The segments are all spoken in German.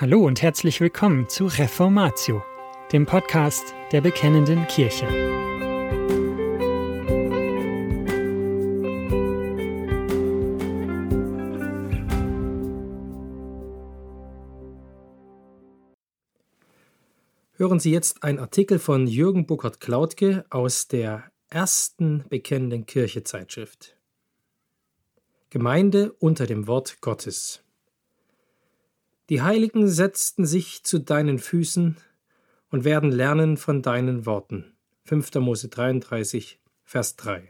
Hallo und herzlich willkommen zu Reformatio, dem Podcast der Bekennenden Kirche. Hören Sie jetzt einen Artikel von Jürgen Burkhard-Klautke aus der ersten Bekennenden Kirche Zeitschrift. Gemeinde unter dem Wort Gottes. Die Heiligen setzten sich zu deinen Füßen und werden lernen von deinen Worten. 5. Mose 33, Vers 3.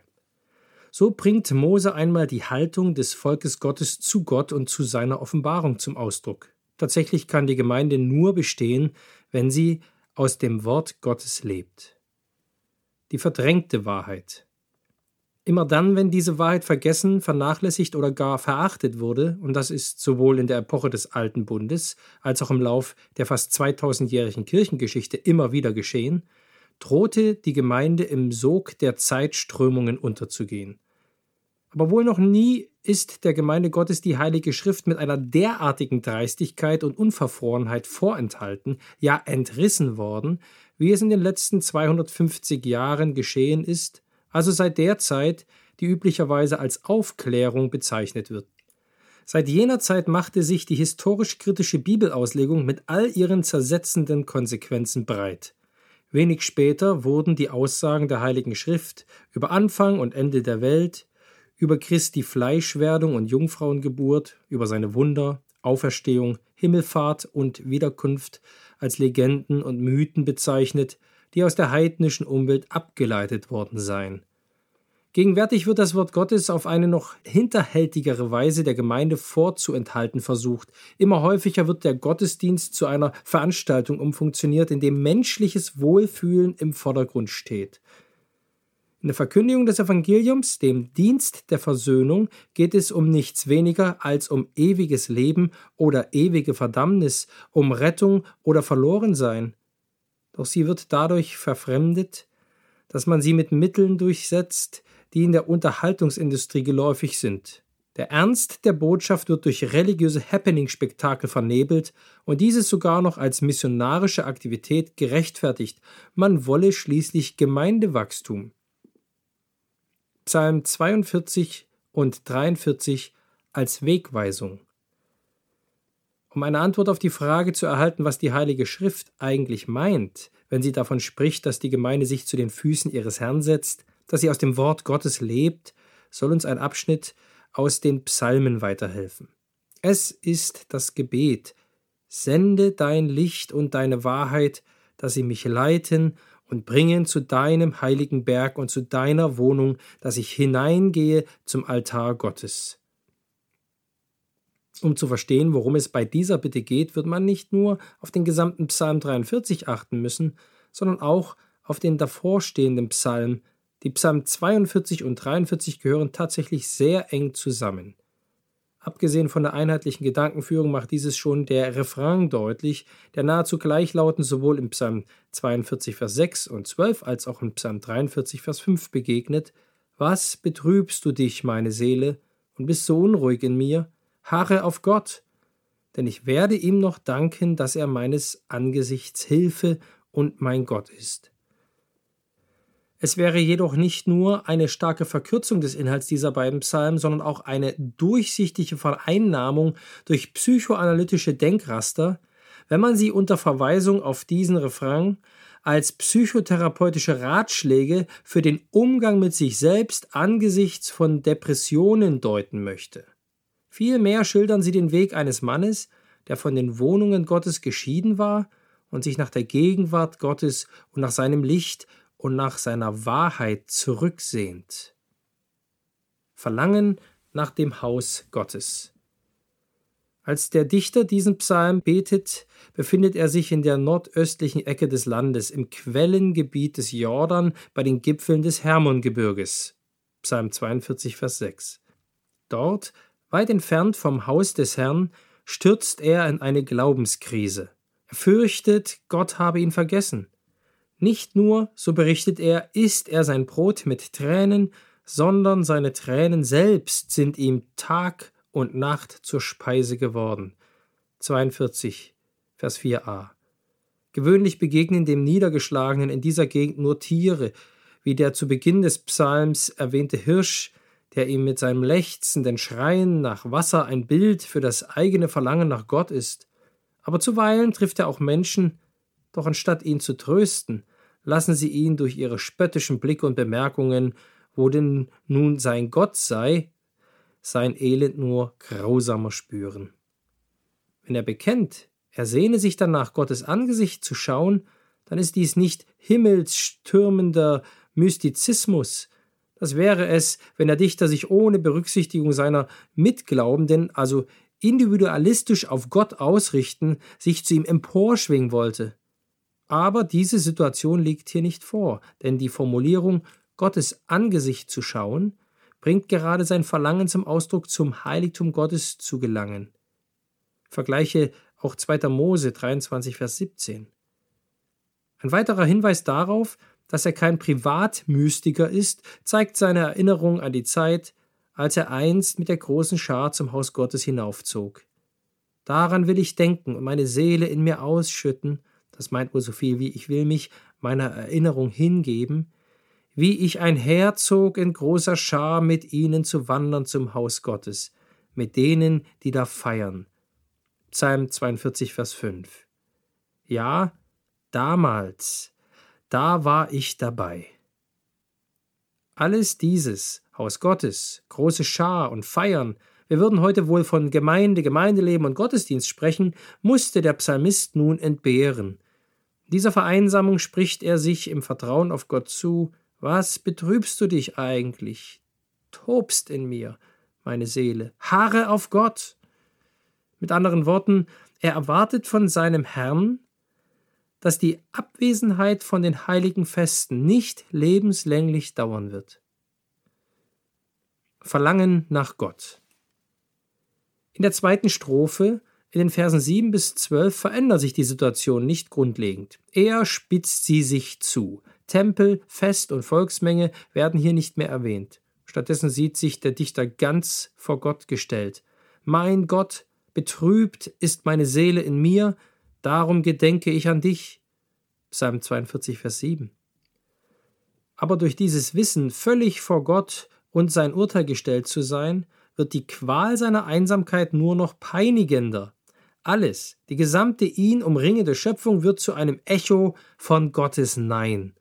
So bringt Mose einmal die Haltung des Volkes Gottes zu Gott und zu seiner Offenbarung zum Ausdruck. Tatsächlich kann die Gemeinde nur bestehen, wenn sie aus dem Wort Gottes lebt. Die verdrängte Wahrheit. Immer dann, wenn diese Wahrheit vergessen, vernachlässigt oder gar verachtet wurde, und das ist sowohl in der Epoche des Alten Bundes als auch im Lauf der fast 2000-jährigen Kirchengeschichte immer wieder geschehen, drohte die Gemeinde im Sog der Zeitströmungen unterzugehen. Aber wohl noch nie ist der Gemeinde Gottes die Heilige Schrift mit einer derartigen Dreistigkeit und Unverfrorenheit vorenthalten, ja entrissen worden, wie es in den letzten 250 Jahren geschehen ist, also seit der Zeit, die üblicherweise als Aufklärung bezeichnet wird. Seit jener Zeit machte sich die historisch-kritische Bibelauslegung mit all ihren zersetzenden Konsequenzen breit. Wenig später wurden die Aussagen der Heiligen Schrift über Anfang und Ende der Welt, über Christi Fleischwerdung und Jungfrauengeburt, über seine Wunder, Auferstehung, Himmelfahrt und Wiederkunft als Legenden und Mythen bezeichnet, die aus der heidnischen Umwelt abgeleitet worden seien. Gegenwärtig wird das Wort Gottes auf eine noch hinterhältigere Weise der Gemeinde vorzuenthalten versucht. Immer häufiger wird der Gottesdienst zu einer Veranstaltung umfunktioniert, in dem menschliches Wohlfühlen im Vordergrund steht. In der Verkündigung des Evangeliums, dem Dienst der Versöhnung, geht es um nichts weniger als um ewiges Leben oder ewige Verdammnis, um Rettung oder Verlorensein. Doch sie wird dadurch verfremdet, dass man sie mit Mitteln durchsetzt, die in der Unterhaltungsindustrie geläufig sind. Der Ernst der Botschaft wird durch religiöse Happening-Spektakel vernebelt und dieses sogar noch als missionarische Aktivität gerechtfertigt. Man wolle schließlich Gemeindewachstum. Psalm 42 und 43 als Wegweisung. Um eine Antwort auf die Frage zu erhalten, was die Heilige Schrift eigentlich meint, wenn sie davon spricht, dass die Gemeinde sich zu den Füßen ihres Herrn setzt, dass sie aus dem Wort Gottes lebt, soll uns ein Abschnitt aus den Psalmen weiterhelfen. Es ist das Gebet, sende dein Licht und deine Wahrheit, dass sie mich leiten und bringen zu deinem heiligen Berg und zu deiner Wohnung, dass ich hineingehe zum Altar Gottes. Um zu verstehen, worum es bei dieser Bitte geht, wird man nicht nur auf den gesamten Psalm 43 achten müssen, sondern auch auf den davorstehenden Psalm. Die Psalm 42 und 43 gehören tatsächlich sehr eng zusammen. Abgesehen von der einheitlichen Gedankenführung macht dieses schon der Refrain deutlich, der nahezu gleichlautend sowohl im Psalm 42, Vers 6 und 12 als auch im Psalm 43, Vers 5 begegnet. Was betrübst du dich, meine Seele, und bist so unruhig in mir? Harre auf Gott, denn ich werde ihm noch danken, dass er meines Angesichts Hilfe und mein Gott ist. Es wäre jedoch nicht nur eine starke Verkürzung des Inhalts dieser beiden Psalmen, sondern auch eine durchsichtige Vereinnahmung durch psychoanalytische Denkraster, wenn man sie unter Verweisung auf diesen Refrain als psychotherapeutische Ratschläge für den Umgang mit sich selbst angesichts von Depressionen deuten möchte. Vielmehr schildern sie den Weg eines Mannes, der von den Wohnungen Gottes geschieden war und sich nach der Gegenwart Gottes und nach seinem Licht und nach seiner Wahrheit zurücksehnt. Verlangen nach dem Haus Gottes. Als der Dichter diesen Psalm betet, befindet er sich in der nordöstlichen Ecke des Landes, im Quellengebiet des Jordan bei den Gipfeln des Hermongebirges. Psalm 42, Vers 6. Dort, weit entfernt vom Haus des Herrn, stürzt er in eine Glaubenskrise. Er fürchtet, Gott habe ihn vergessen. Nicht nur, so berichtet er, isst er sein Brot mit Tränen, sondern seine Tränen selbst sind ihm Tag und Nacht zur Speise geworden. 42 Vers 4a. Gewöhnlich begegnen dem Niedergeschlagenen in dieser Gegend nur Tiere, wie der zu Beginn des Psalms erwähnte Hirsch, der ihm mit seinem lechzenden Schreien nach Wasser ein Bild für das eigene Verlangen nach Gott ist. Aber zuweilen trifft er auch Menschen, doch anstatt ihn zu trösten, lassen sie ihn durch ihre spöttischen Blicke und Bemerkungen, wo denn nun sein Gott sei, sein Elend nur grausamer spüren. Wenn er bekennt, er sehne sich danach, Gottes Angesicht zu schauen, dann ist dies nicht himmelsstürmender Mystizismus, das wäre es, wenn der Dichter sich ohne Berücksichtigung seiner Mitglaubenden, also individualistisch auf Gott ausrichten, sich zu ihm emporschwingen wollte. Aber diese Situation liegt hier nicht vor, denn die Formulierung Gottes Angesicht zu schauen bringt gerade sein Verlangen zum Ausdruck, zum Heiligtum Gottes zu gelangen. Vergleiche auch 2. Mose 23, Vers 17. Ein weiterer Hinweis darauf, dass er kein Privatmystiker ist, zeigt seine Erinnerung an die Zeit, als er einst mit der großen Schar zum Haus Gottes hinaufzog. Daran will ich denken und meine Seele in mir ausschütten, das meint wohl so viel wie ich will mich meiner Erinnerung hingeben, wie ich einherzog in großer Schar mit ihnen zu wandern zum Haus Gottes, mit denen, die da feiern. Psalm 42, Vers 5. Ja, damals, da war ich dabei. Alles dieses, Haus Gottes, große Schar und Feiern, wir würden heute wohl von Gemeinde, Gemeindeleben und Gottesdienst sprechen, musste der Psalmist nun entbehren. Dieser Vereinsamung spricht er sich im Vertrauen auf Gott zu, was betrübst du dich eigentlich? Tobst in mir, meine Seele, harre auf Gott. Mit anderen Worten, er erwartet von seinem Herrn, dass die Abwesenheit von den heiligen Festen nicht lebenslänglich dauern wird. Verlangen nach Gott. In der zweiten Strophe, in den Versen 7 bis 12, verändert sich die Situation nicht grundlegend. Er spitzt sie sich zu. Tempel, Fest und Volksmenge werden hier nicht mehr erwähnt. Stattdessen sieht sich der Dichter ganz vor Gott gestellt. Mein Gott, betrübt ist meine Seele in mir, Darum gedenke ich an dich. Psalm 42, Vers 7. Aber durch dieses Wissen, völlig vor Gott und sein Urteil gestellt zu sein, wird die Qual seiner Einsamkeit nur noch peinigender. Alles, die gesamte ihn umringende Schöpfung wird zu einem Echo von Gottes Nein.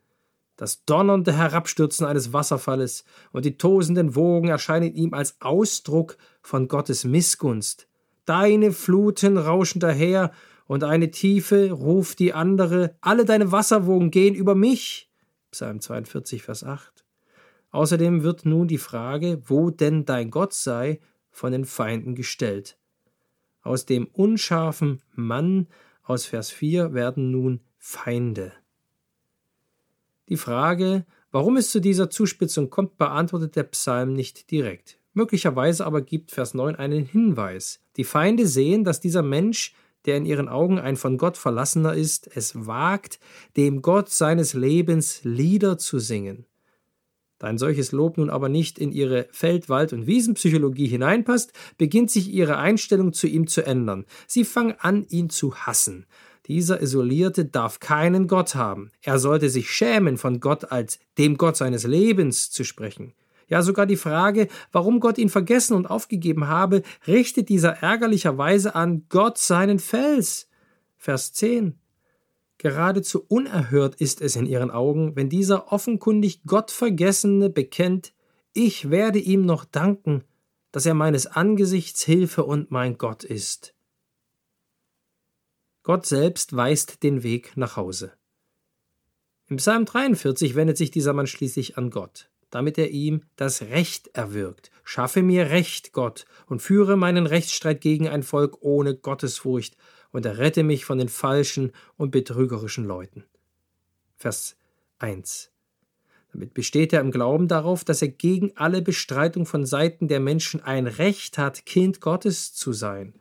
Das donnernde Herabstürzen eines Wasserfalles und die tosenden Wogen erscheinen ihm als Ausdruck von Gottes Missgunst. Deine Fluten rauschen daher und eine Tiefe ruft die andere, alle deine Wasserwogen gehen über mich. Psalm 42, Vers 8. Außerdem wird nun die Frage, wo denn dein Gott sei, von den Feinden gestellt. Aus dem unscharfen Mann aus Vers 4 werden nun Feinde. Die Frage, warum es zu dieser Zuspitzung kommt, beantwortet der Psalm nicht direkt. Möglicherweise aber gibt Vers 9 einen Hinweis. Die Feinde sehen, dass dieser Mensch der in ihren Augen ein von Gott verlassener ist, es wagt, dem Gott seines Lebens Lieder zu singen. Da ein solches Lob nun aber nicht in ihre Feld-, Wald- und Wiesenpsychologie hineinpasst, beginnt sich ihre Einstellung zu ihm zu ändern. Sie fangen an, ihn zu hassen. Dieser Isolierte darf keinen Gott haben. Er sollte sich schämen, von Gott als dem Gott seines Lebens zu sprechen. Ja, sogar die Frage, warum Gott ihn vergessen und aufgegeben habe, richtet dieser ärgerlicherweise an Gott seinen Fels. Vers 10. Geradezu unerhört ist es in ihren Augen, wenn dieser offenkundig Gottvergessene bekennt, ich werde ihm noch danken, dass er meines Angesichts Hilfe und mein Gott ist. Gott selbst weist den Weg nach Hause. Im Psalm 43 wendet sich dieser Mann schließlich an Gott damit er ihm das Recht erwirkt. Schaffe mir Recht, Gott, und führe meinen Rechtsstreit gegen ein Volk ohne Gottesfurcht und errette mich von den falschen und betrügerischen Leuten. Vers 1. Damit besteht er im Glauben darauf, dass er gegen alle Bestreitung von Seiten der Menschen ein Recht hat, Kind Gottes zu sein.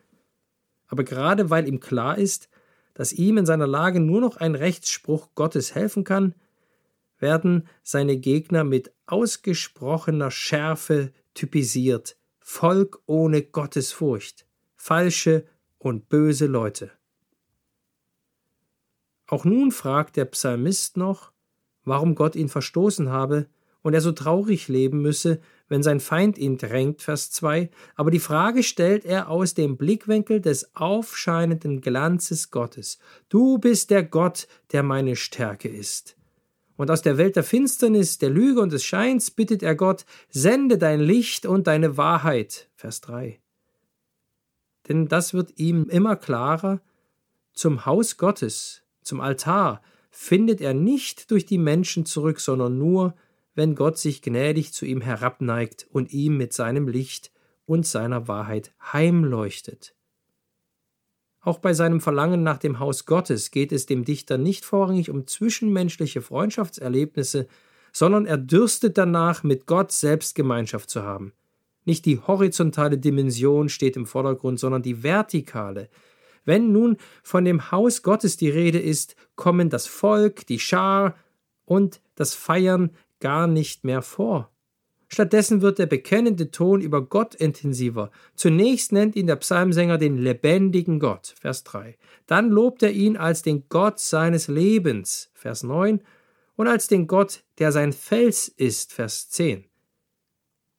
Aber gerade weil ihm klar ist, dass ihm in seiner Lage nur noch ein Rechtsspruch Gottes helfen kann, werden seine Gegner mit ausgesprochener Schärfe typisiert, Volk ohne Gottesfurcht, falsche und böse Leute. Auch nun fragt der Psalmist noch, warum Gott ihn verstoßen habe und er so traurig leben müsse, wenn sein Feind ihn drängt, Vers 2, aber die Frage stellt er aus dem Blickwinkel des aufscheinenden Glanzes Gottes. Du bist der Gott, der meine Stärke ist. Und aus der Welt der Finsternis, der Lüge und des Scheins bittet er Gott, sende dein Licht und deine Wahrheit, Vers 3. Denn das wird ihm immer klarer, zum Haus Gottes, zum Altar, findet er nicht durch die Menschen zurück, sondern nur wenn Gott sich gnädig zu ihm herabneigt und ihm mit seinem Licht und seiner Wahrheit heimleuchtet. Auch bei seinem Verlangen nach dem Haus Gottes geht es dem Dichter nicht vorrangig um zwischenmenschliche Freundschaftserlebnisse, sondern er dürstet danach, mit Gott selbst Gemeinschaft zu haben. Nicht die horizontale Dimension steht im Vordergrund, sondern die vertikale. Wenn nun von dem Haus Gottes die Rede ist, kommen das Volk, die Schar und das Feiern gar nicht mehr vor. Stattdessen wird der bekennende Ton über Gott intensiver. Zunächst nennt ihn der Psalmsänger den lebendigen Gott, Vers 3. Dann lobt er ihn als den Gott seines Lebens, Vers 9, und als den Gott, der sein Fels ist, Vers 10.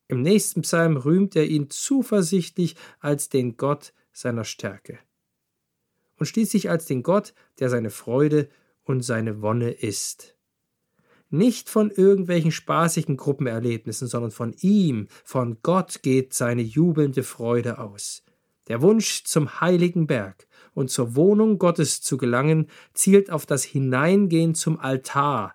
Im nächsten Psalm rühmt er ihn zuversichtlich als den Gott seiner Stärke. Und schließlich als den Gott, der seine Freude und seine Wonne ist nicht von irgendwelchen spaßigen Gruppenerlebnissen, sondern von ihm, von Gott geht seine jubelnde Freude aus. Der Wunsch, zum heiligen Berg und zur Wohnung Gottes zu gelangen, zielt auf das Hineingehen zum Altar,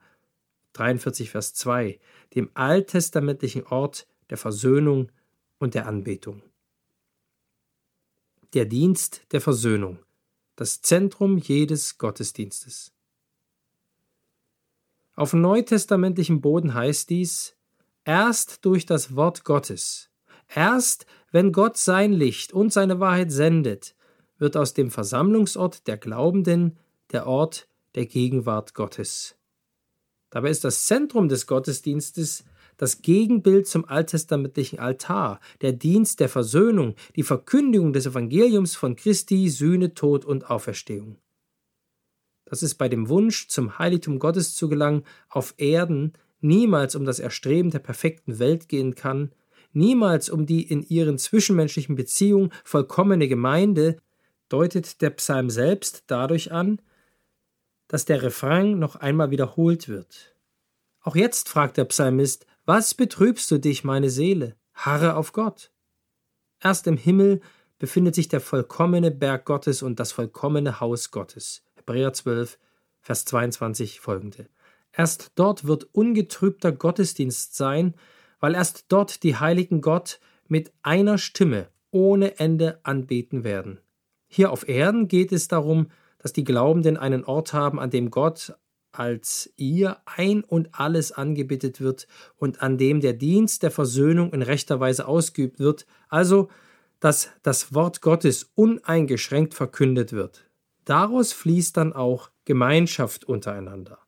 43 Vers 2, dem alttestamentlichen Ort der Versöhnung und der Anbetung. Der Dienst der Versöhnung, das Zentrum jedes Gottesdienstes. Auf neutestamentlichem Boden heißt dies, erst durch das Wort Gottes, erst wenn Gott sein Licht und seine Wahrheit sendet, wird aus dem Versammlungsort der Glaubenden der Ort der Gegenwart Gottes. Dabei ist das Zentrum des Gottesdienstes das Gegenbild zum alttestamentlichen Altar, der Dienst der Versöhnung, die Verkündigung des Evangeliums von Christi, Sühne, Tod und Auferstehung dass es bei dem Wunsch, zum Heiligtum Gottes zu gelangen, auf Erden niemals um das Erstreben der perfekten Welt gehen kann, niemals um die in ihren zwischenmenschlichen Beziehungen vollkommene Gemeinde, deutet der Psalm selbst dadurch an, dass der Refrain noch einmal wiederholt wird. Auch jetzt fragt der Psalmist, was betrübst du dich, meine Seele? Harre auf Gott. Erst im Himmel befindet sich der vollkommene Berg Gottes und das vollkommene Haus Gottes. Hebräer 12, Vers 22 folgende. Erst dort wird ungetrübter Gottesdienst sein, weil erst dort die Heiligen Gott mit einer Stimme ohne Ende anbeten werden. Hier auf Erden geht es darum, dass die Glaubenden einen Ort haben, an dem Gott als ihr ein und alles angebetet wird und an dem der Dienst der Versöhnung in rechter Weise ausgeübt wird, also dass das Wort Gottes uneingeschränkt verkündet wird. Daraus fließt dann auch Gemeinschaft untereinander.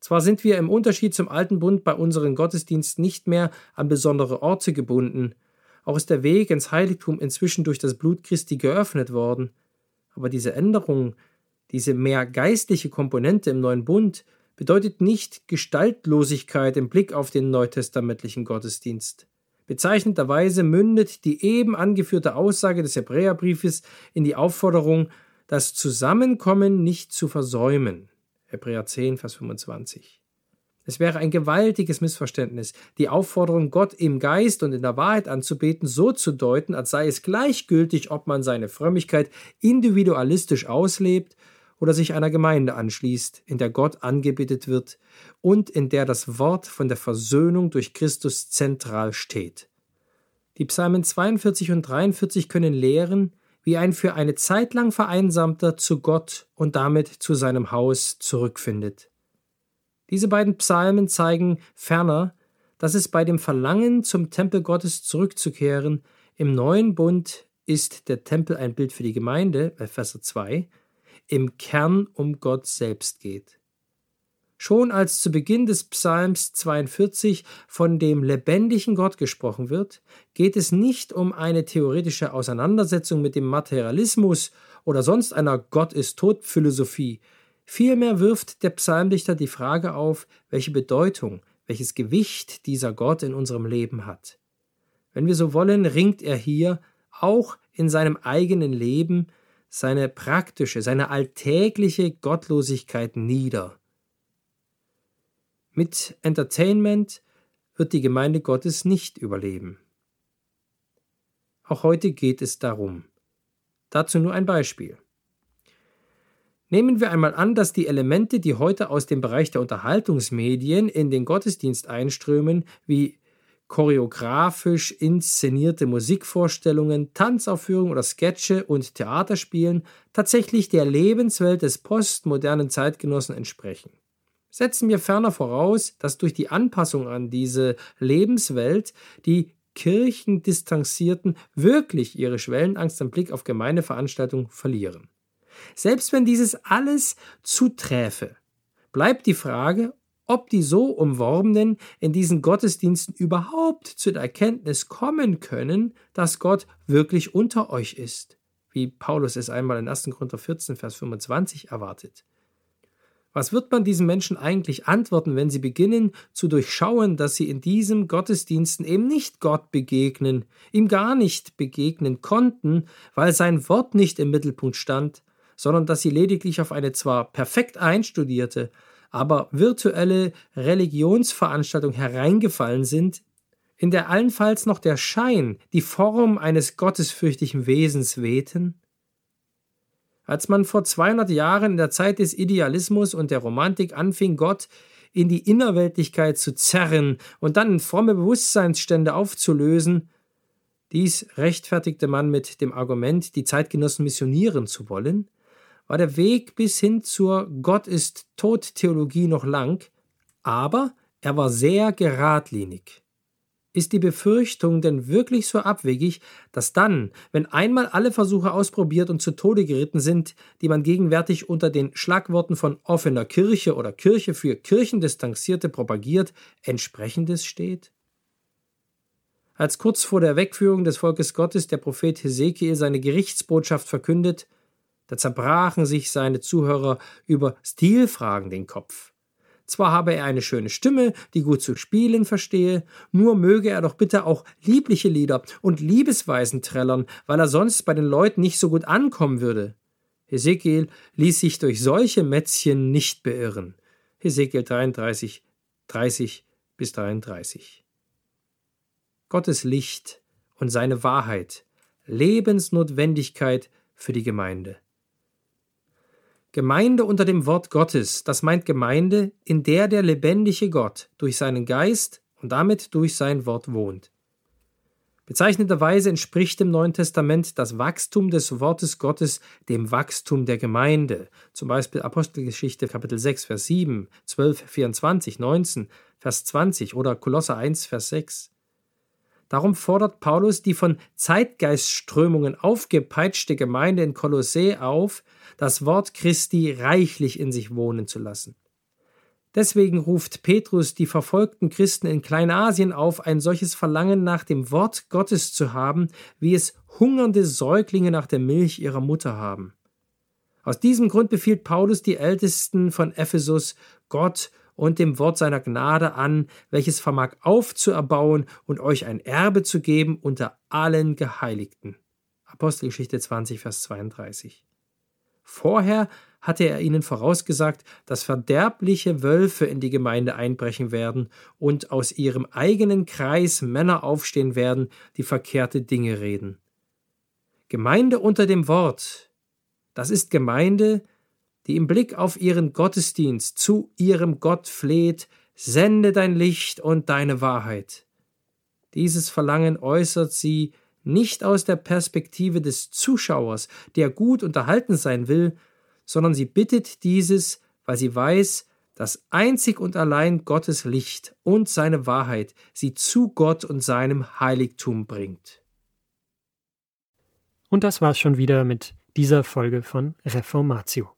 Zwar sind wir im Unterschied zum alten Bund bei unseren Gottesdiensten nicht mehr an besondere Orte gebunden, auch ist der Weg ins Heiligtum inzwischen durch das Blut Christi geöffnet worden, aber diese Änderung, diese mehr geistliche Komponente im neuen Bund, bedeutet nicht Gestaltlosigkeit im Blick auf den neutestamentlichen Gottesdienst. Bezeichnenderweise mündet die eben angeführte Aussage des Hebräerbriefes in die Aufforderung, das Zusammenkommen nicht zu versäumen. Hebräer 10, Vers 25. Es wäre ein gewaltiges Missverständnis, die Aufforderung, Gott im Geist und in der Wahrheit anzubeten, so zu deuten, als sei es gleichgültig, ob man seine Frömmigkeit individualistisch auslebt oder sich einer Gemeinde anschließt, in der Gott angebetet wird und in der das Wort von der Versöhnung durch Christus zentral steht. Die Psalmen 42 und 43 können lehren, wie ein für eine Zeit lang vereinsamter zu Gott und damit zu seinem Haus zurückfindet. Diese beiden Psalmen zeigen ferner, dass es bei dem Verlangen, zum Tempel Gottes zurückzukehren, im neuen Bund ist der Tempel ein Bild für die Gemeinde, Vers 2, im Kern um Gott selbst geht. Schon als zu Beginn des Psalms 42 von dem lebendigen Gott gesprochen wird, geht es nicht um eine theoretische Auseinandersetzung mit dem Materialismus oder sonst einer Gott ist tot Philosophie. Vielmehr wirft der Psalmdichter die Frage auf, welche Bedeutung, welches Gewicht dieser Gott in unserem Leben hat. Wenn wir so wollen, ringt er hier auch in seinem eigenen Leben seine praktische, seine alltägliche Gottlosigkeit nieder. Mit Entertainment wird die Gemeinde Gottes nicht überleben. Auch heute geht es darum. Dazu nur ein Beispiel. Nehmen wir einmal an, dass die Elemente, die heute aus dem Bereich der Unterhaltungsmedien in den Gottesdienst einströmen, wie choreografisch inszenierte Musikvorstellungen, Tanzaufführungen oder Sketche und Theaterspielen tatsächlich der Lebenswelt des postmodernen Zeitgenossen entsprechen. Setzen wir ferner voraus, dass durch die Anpassung an diese Lebenswelt die Kirchendistanzierten wirklich ihre Schwellenangst am Blick auf Gemeindeveranstaltungen verlieren. Selbst wenn dieses alles zuträfe, bleibt die Frage, ob die so Umworbenen in diesen Gottesdiensten überhaupt zu der Erkenntnis kommen können, dass Gott wirklich unter euch ist, wie Paulus es einmal in 1. Korinther 14, Vers 25 erwartet. Was wird man diesen Menschen eigentlich antworten, wenn sie beginnen zu durchschauen, dass sie in diesem Gottesdiensten eben nicht Gott begegnen, ihm gar nicht begegnen konnten, weil sein Wort nicht im Mittelpunkt stand, sondern dass sie lediglich auf eine zwar perfekt einstudierte, aber virtuelle Religionsveranstaltung hereingefallen sind, in der allenfalls noch der Schein, die Form eines gottesfürchtigen Wesens wehten? Als man vor 200 Jahren in der Zeit des Idealismus und der Romantik anfing, Gott in die Innerweltlichkeit zu zerren und dann in fromme Bewusstseinsstände aufzulösen, dies rechtfertigte man mit dem Argument, die Zeitgenossen missionieren zu wollen, war der Weg bis hin zur Gott ist tot Theologie noch lang, aber er war sehr geradlinig. Ist die Befürchtung denn wirklich so abwegig, dass dann, wenn einmal alle Versuche ausprobiert und zu Tode geritten sind, die man gegenwärtig unter den Schlagworten von offener Kirche oder Kirche für Kirchendistanzierte propagiert, entsprechendes steht? Als kurz vor der Wegführung des Volkes Gottes der Prophet Hesekiel seine Gerichtsbotschaft verkündet, da zerbrachen sich seine Zuhörer über Stilfragen den Kopf. Zwar habe er eine schöne Stimme, die gut zu spielen verstehe, nur möge er doch bitte auch liebliche Lieder und Liebesweisen trällern, weil er sonst bei den Leuten nicht so gut ankommen würde. Hesekiel ließ sich durch solche Mätzchen nicht beirren. Hesekiel 33, 30 bis 33. Gottes Licht und seine Wahrheit, Lebensnotwendigkeit für die Gemeinde. Gemeinde unter dem Wort Gottes, das meint Gemeinde, in der der lebendige Gott durch seinen Geist und damit durch sein Wort wohnt. Bezeichnenderweise entspricht im Neuen Testament das Wachstum des Wortes Gottes dem Wachstum der Gemeinde. Zum Beispiel Apostelgeschichte Kapitel 6, Vers 7, 12, 24, 19, Vers 20 oder Kolosser 1, Vers 6. Darum fordert Paulus die von Zeitgeistströmungen aufgepeitschte Gemeinde in Kolossä auf, das Wort Christi reichlich in sich wohnen zu lassen. Deswegen ruft Petrus die verfolgten Christen in Kleinasien auf, ein solches Verlangen nach dem Wort Gottes zu haben, wie es hungernde Säuglinge nach der Milch ihrer Mutter haben. Aus diesem Grund befiehlt Paulus die Ältesten von Ephesus, Gott und dem Wort seiner Gnade an, welches vermag aufzuerbauen und euch ein Erbe zu geben unter allen Geheiligten. Apostelgeschichte 20, Vers 32. Vorher hatte er ihnen vorausgesagt, dass verderbliche Wölfe in die Gemeinde einbrechen werden und aus ihrem eigenen Kreis Männer aufstehen werden, die verkehrte Dinge reden. Gemeinde unter dem Wort, das ist Gemeinde, die im Blick auf ihren Gottesdienst zu ihrem Gott fleht, sende dein Licht und deine Wahrheit. Dieses Verlangen äußert sie nicht aus der Perspektive des Zuschauers, der gut unterhalten sein will, sondern sie bittet dieses, weil sie weiß, dass einzig und allein Gottes Licht und seine Wahrheit sie zu Gott und seinem Heiligtum bringt. Und das war's schon wieder mit dieser Folge von Reformatio.